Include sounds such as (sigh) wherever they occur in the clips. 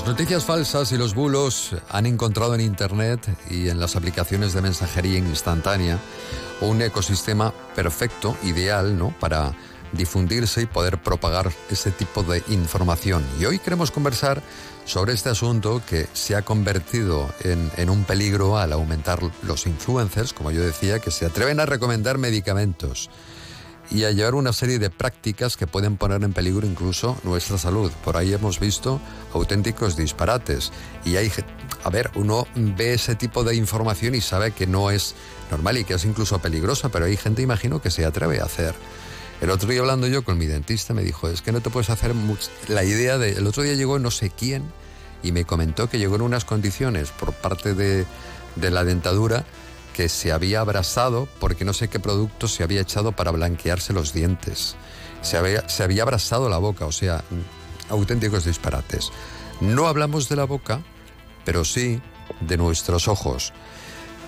Las noticias falsas y los bulos han encontrado en Internet y en las aplicaciones de mensajería instantánea un ecosistema perfecto, ideal, ¿no? Para difundirse y poder propagar ese tipo de información. Y hoy queremos conversar sobre este asunto que se ha convertido en, en, un peligro al aumentar los influencers, como yo decía, que se atreven a recomendar medicamentos y a llevar una serie de prácticas que pueden poner en peligro incluso nuestra salud. Por ahí hemos visto auténticos disparates y hay a ver, uno ve ese tipo de información y sabe que no es normal y que es incluso peligrosa, pero hay gente, imagino, que se atreve a hacer. El otro día hablando yo con mi dentista me dijo, es que no te puedes hacer mucho... La idea de... El otro día llegó no sé quién y me comentó que llegó en unas condiciones por parte de, de la dentadura que se había abrasado porque no sé qué producto se había echado para blanquearse los dientes. Se había, se había abrasado la boca, o sea, auténticos disparates. No hablamos de la boca, pero sí de nuestros ojos.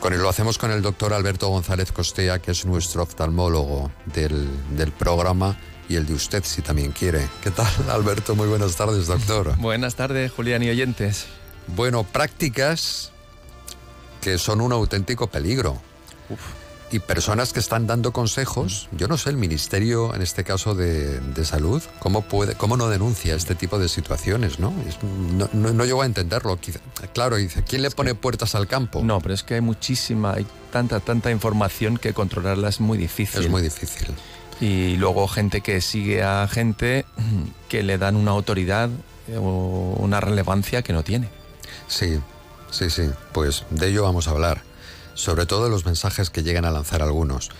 Con lo hacemos con el doctor Alberto González Costea, que es nuestro oftalmólogo del, del programa y el de usted si también quiere. ¿Qué tal, Alberto? Muy buenas tardes, doctor. Buenas tardes, Julián y oyentes. Bueno, prácticas que son un auténtico peligro. Uf. Y personas que están dando consejos, yo no sé, el Ministerio, en este caso de, de Salud, ¿cómo, puede, ¿cómo no denuncia este tipo de situaciones? No, no, no, no, llego a entenderlo. Claro, dice, ¿quién le pone puertas al campo? No, pero es que hay muchísima, hay tanta, tanta información que controlarla es muy difícil. Es muy difícil. Y luego gente que sigue a gente que le dan una autoridad o una relevancia que no tiene. Sí, Sí, sí, pues de ello vamos a hablar, sobre todo de los mensajes que llegan a lanzar algunos.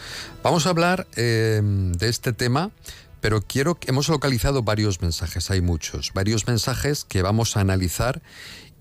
Vamos a hablar eh, de este tema, pero quiero hemos localizado varios mensajes, hay muchos, varios mensajes que vamos a analizar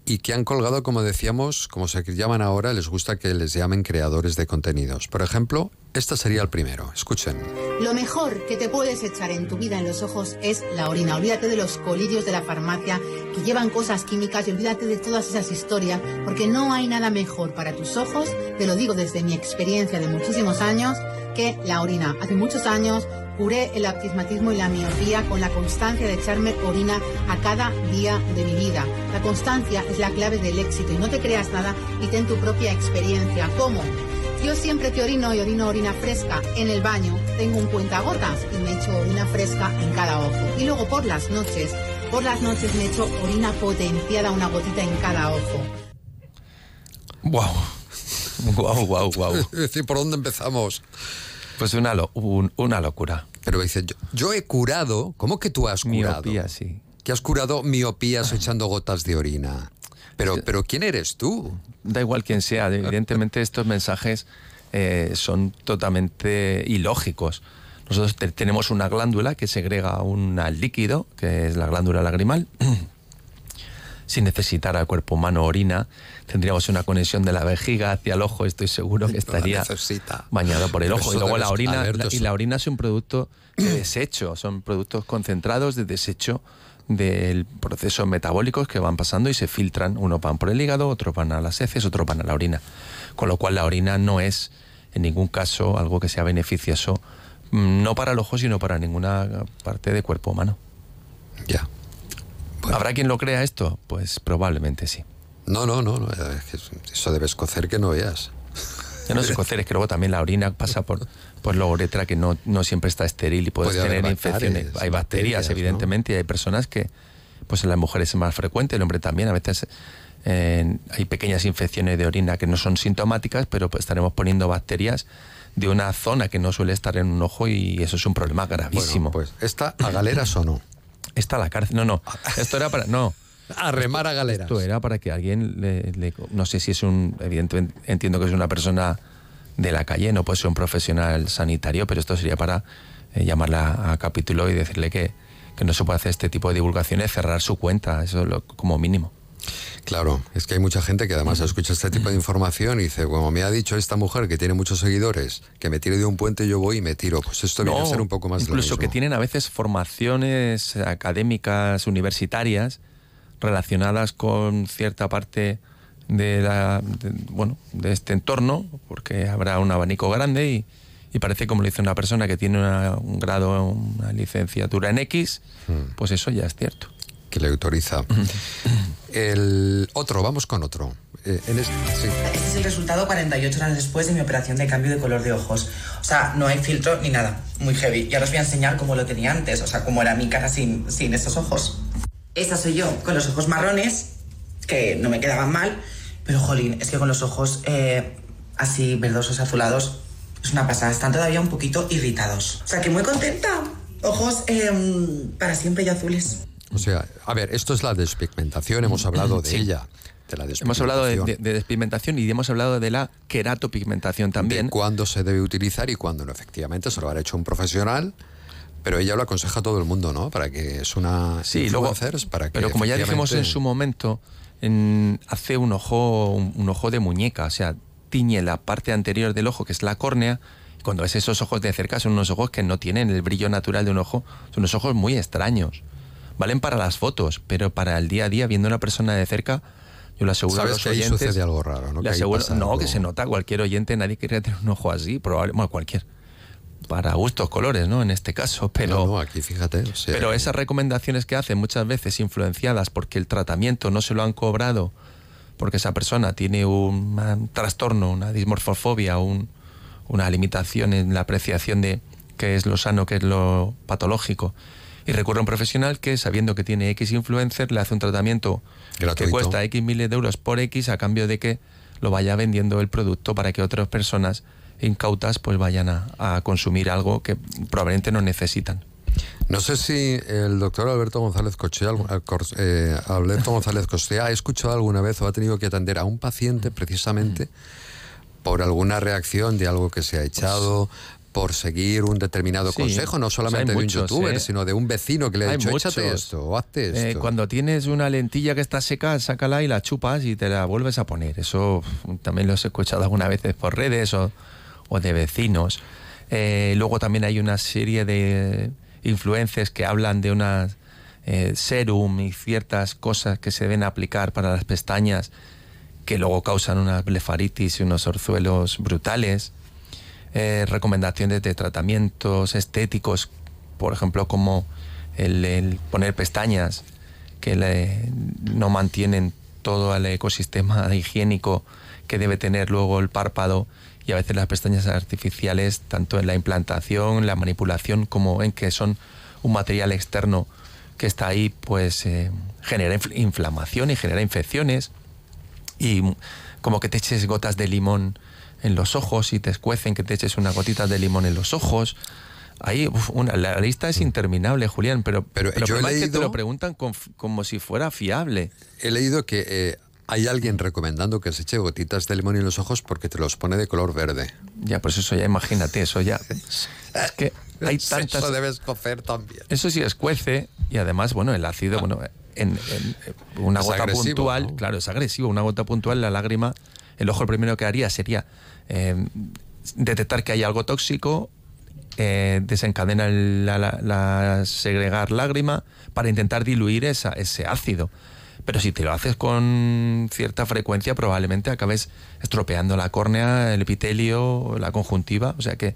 y que han colgado, como decíamos, como se llaman ahora, les gusta que les llamen creadores de contenidos. Por ejemplo, este sería el primero. Escuchen. Lo mejor que te puedes echar en tu vida en los ojos es la orina. Olvídate de los colirios de la farmacia que llevan cosas químicas y olvídate de todas esas historias, porque no hay nada mejor para tus ojos, te lo digo desde mi experiencia de muchísimos años, que la orina. Hace muchos años curé el astigmatismo y la miopía con la constancia de echarme orina a cada día de mi vida. La constancia es la clave del éxito y no te creas nada y ten tu propia experiencia. ¿Cómo? Yo siempre que orino y orino orina fresca en el baño, tengo un cuentagotas y me echo orina fresca en cada ojo. Y luego por las noches, por las noches me echo orina potenciada, una gotita en cada ojo. Wow. Wow, wow, wow. Es decir, ¿por dónde empezamos? Pues una, lo, un, una locura. Pero dice, yo, yo, he curado. ¿Cómo que tú has curado? Miopía, sí. Que has curado miopías echando gotas de orina. Pero, pero ¿quién eres tú? Da igual quién sea. Evidentemente estos mensajes eh, son totalmente ilógicos. Nosotros te, tenemos una glándula que segrega un líquido, que es la glándula lagrimal. (clears throat) Sin necesitar al cuerpo humano orina, tendríamos una conexión de la vejiga hacia el ojo. Estoy seguro que (laughs) estaría bañado por el ojo. Y luego la orina, la, y la orina es un producto de desecho, son productos concentrados de desecho del proceso metabólicos que van pasando y se filtran. Unos van por el hígado, otros van a las heces, otros van a la orina. Con lo cual la orina no es en ningún caso algo que sea beneficioso, no para el ojo, sino para ninguna parte del cuerpo humano. Ya. Bueno. ¿Habrá quien lo crea esto? Pues probablemente sí. No, no, no, no eso debe escocer que no veas. Ya no es escocer, es que luego también la orina pasa por, por la uretra que no, no siempre está estéril y puedes Puede tener infecciones. Hay bacterias, bacterias, evidentemente, y hay personas que, pues en las mujeres es más frecuente, el hombre también, a veces eh, hay pequeñas infecciones de orina que no son sintomáticas, pero pues estaremos poniendo bacterias de una zona que no suele estar en un ojo y eso es un problema gravísimo. Bueno, pues, ¿esta a galeras o no? (clears throat) Está la cárcel. No, no. Esto era para. No. A remar a galeras. Esto era para que alguien le, le- No sé si es un. Evidentemente entiendo que es una persona de la calle, no puede ser un profesional sanitario, pero esto sería para eh, llamarla a capítulo y decirle que, que no se puede hacer este tipo de divulgaciones, cerrar su cuenta, eso es lo, como mínimo. Claro, es que hay mucha gente que además escucha este tipo de información y dice, como me ha dicho esta mujer que tiene muchos seguidores, que me tire de un puente yo voy y me tiro. Pues esto viene a ser un poco más de lo incluso mismo. que tienen a veces formaciones académicas universitarias relacionadas con cierta parte de la de- bueno de este entorno porque habrá un abanico grande y, y parece como lo dice una persona que tiene una- un grado una licenciatura en X Hmm. pues eso ya es cierto que le autoriza. (laughs) El otro, vamos con otro. Eh, este, este, es el resultado 48 horas después de mi operación de cambio de color de ojos. O sea, no hay filtro ni nada. Muy heavy. Y ahora os voy a enseñar cómo lo tenía antes. O sea, cómo era mi cara sin, sin estos ojos. Esta soy yo, con los ojos marrones, que no me quedaban mal. Pero, jolín, es que con los ojos eh, así verdosos, azulados, es una pasada. Están todavía un poquito irritados. O sea, que muy contenta. Ojos em, para siempre y azules. O sea, a ver, esto es la despigmentación, hemos hablado de ella. Hemos hablado de, despigmentación y hemos hablado de la queratopigmentación también. De cuándo se debe utilizar y cuándo no. Efectivamente, se lo habrá hecho un profesional, pero ella lo aconseja a todo el mundo, ¿no? Para que es una sí, luego, para que Pero como ya dijimos en su momento, hace un ojo, un, ojo de muñeca, o sea, tiñe la parte anterior del ojo, que es la córnea, cuando ves esos ojos de cerca son unos ojos que no tienen el brillo natural de un ojo, son unos ojos muy extraños. Valen para las fotos, pero para el día a día, viendo a una persona de cerca, yo le aseguro a los que sucede algo raro, ¿no? Le aseguro, no, que se nota cualquier oyente, nadie quería tener un ojo así, probablemente, bueno, cualquier. Para gustos, colores, ¿no? En este caso, (laughs) pero. No, aquí fíjate. pero esas recomendaciones que hacen muchas veces influenciadas porque el tratamiento no se lo han cobrado, porque esa persona tiene un, trastorno, una dismorfofobia, un, una limitación en la apreciación de qué es lo sano, qué es lo patológico y recurre a un profesional que, sabiendo que tiene X influencer, le hace un tratamiento que cuesta X miles de euros por X a cambio de que lo vaya vendiendo el producto para que otras personas incautas pues vayan a, consumir algo que probablemente no necesitan. No sé si el doctor Alberto González Cochea, eh, Alberto González ha escuchado alguna vez o ha tenido que atender a un paciente precisamente por alguna reacción de algo que se ha echado, por seguir un determinado consejo, no solamente de un youtuber, ¿eh? sino de un vecino que le ha dicho, échate esto o hazte eh, esto. cuando tienes una lentilla que está seca, sácala y la chupas y te la vuelves a poner. Eso también lo he escuchado algunas veces por redes o, de vecinos. Eh, luego también hay una serie de influencias que hablan de una serum y ciertas cosas que se deben aplicar para las pestañas que luego causan una blefaritis y unos orzuelos brutales. Eh, recomendaciones de tratamientos estéticos, por ejemplo, como el, poner pestañas que no mantienen todo el ecosistema higiénico que debe tener luego el párpado y a veces las pestañas artificiales, tanto en la implantación, la manipulación, como en que son un material externo que está ahí, pues eh, genera inflamación y genera infecciones. Y como que te eches gotas de limón en los ojos y te escuecen que te eches una gotita de limón en los ojos. Ahí, una, la lista es interminable, Julián, pero, pero, yo he leído, que te lo preguntan como si fuera fiable. He leído que eh, hay alguien recomendando que se eche gotitas de limón en los ojos porque te los pone de color verde. Ya, pues eso ya, imagínate, eso ya. (laughs) es que hay tantas. Eso debe escocer también. Eso sí escuece y además, bueno, el ácido, bueno, en, una gota puntual, claro, es agresivo, una gota puntual, la lágrima, el ojo lo primero que haría sería eh, detectar que hay algo tóxico, eh, desencadena la, segregar lágrima para intentar diluir esa, ese ácido. Pero si te lo haces con cierta frecuencia, probablemente acabes estropeando la córnea, el epitelio, la conjuntiva. O sea que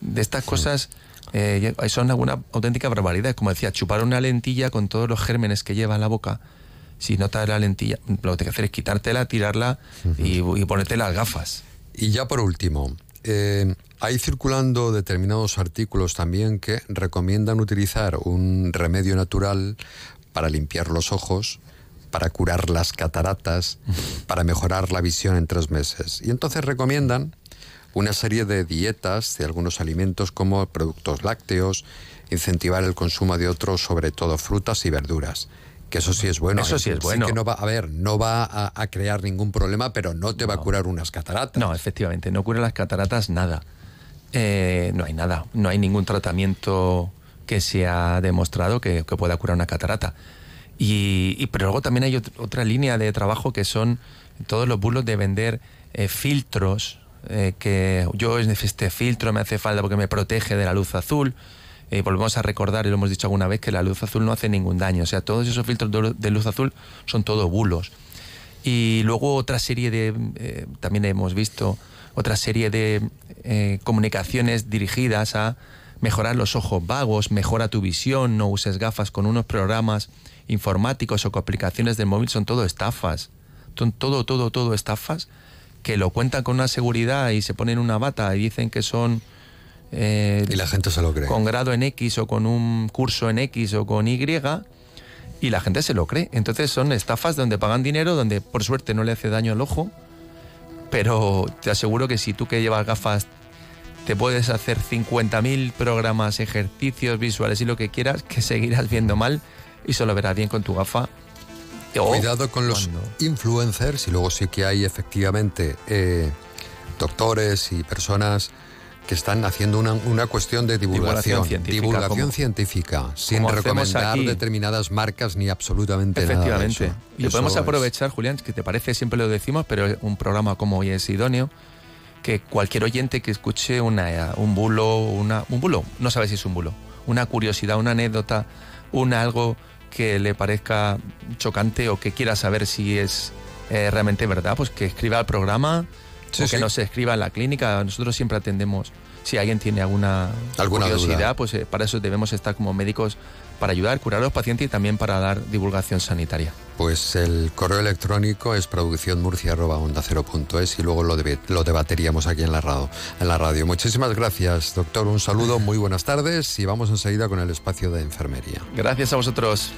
de estas cosas eh, son alguna auténtica barbaridad. Como decía, chupar una lentilla con todos los gérmenes que lleva en la boca. Si notas la lentilla, lo que tienes que hacer es quitártela, tirarla y, y ponerte las gafas. Y ya por último, eh, hay circulando determinados artículos también que recomiendan utilizar un remedio natural para limpiar los ojos, para curar las cataratas, para mejorar la visión en tres meses. Y entonces recomiendan una serie de dietas de algunos alimentos como productos lácteos, incentivar el consumo de otros, sobre todo frutas y verduras. Que eso sí es bueno. Eso sí es bueno. que no va, a ver, no va a, crear ningún problema, pero no te va a curar unas cataratas. No, efectivamente, no cura las cataratas nada. Eh, no hay nada, no hay ningún tratamiento que se ha demostrado que, pueda curar una catarata. Y, pero luego también hay otra línea de trabajo que son todos los bulos de vender eh, filtros, eh, que yo este filtro me hace falta porque me protege de la luz azul eh, volvemos a recordar, y lo hemos dicho alguna vez, que la luz azul no hace ningún daño. O sea, todos esos filtros de luz azul son todo bulos. Y luego otra serie de, eh, también hemos visto, otra serie de comunicaciones dirigidas a mejorar los ojos vagos, mejora tu visión, no uses gafas con unos programas informáticos o con aplicaciones del móvil son todo estafas. Son todo, todo, todo estafas que lo cuentan con una seguridad y se ponen una bata y dicen que son... Eh, y la gente se lo cree. Con grado en X o con un curso en X o con Y y la gente se lo cree. Entonces son estafas donde pagan dinero, donde por suerte no le hace daño al ojo, pero te aseguro que si tú que llevas gafas te puedes hacer 50.000 programas, ejercicios visuales y lo que quieras, que seguirás viendo mal y solo verás bien con tu gafa. Cuidado con los influencers y luego sí que hay efectivamente eh, doctores y personas que están haciendo una, cuestión de divulgación, divulgación científica, sin recomendar determinadas marcas ni absolutamente nada. Efectivamente. Y podemos aprovechar, Julián, que te parece, siempre lo decimos, pero un programa como hoy es idóneo, que cualquier oyente que escuche una, un bulo, una, un bulo, no sabe si es un bulo, una curiosidad, una anécdota, un algo que le parezca chocante o que quiera saber si es eh, realmente verdad, pues que escriba al programa o que nos escriba en la clínica. Nosotros siempre atendemos si alguien tiene alguna, curiosidad, pues eh, para eso debemos estar como médicos para ayudar, curar a los pacientes y también para dar divulgación sanitaria. Pues el correo electrónico es producciónmurcia.onda0.es y luego lo, lo debateríamos aquí en la, radio, en la radio. Muchísimas gracias, doctor. Un saludo, muy buenas tardes y vamos enseguida con el espacio de enfermería. Gracias a vosotros.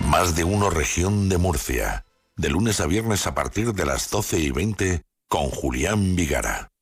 Más de uno región de Murcia. De lunes a viernes a partir de las 12 y 20 con Julián Vigara.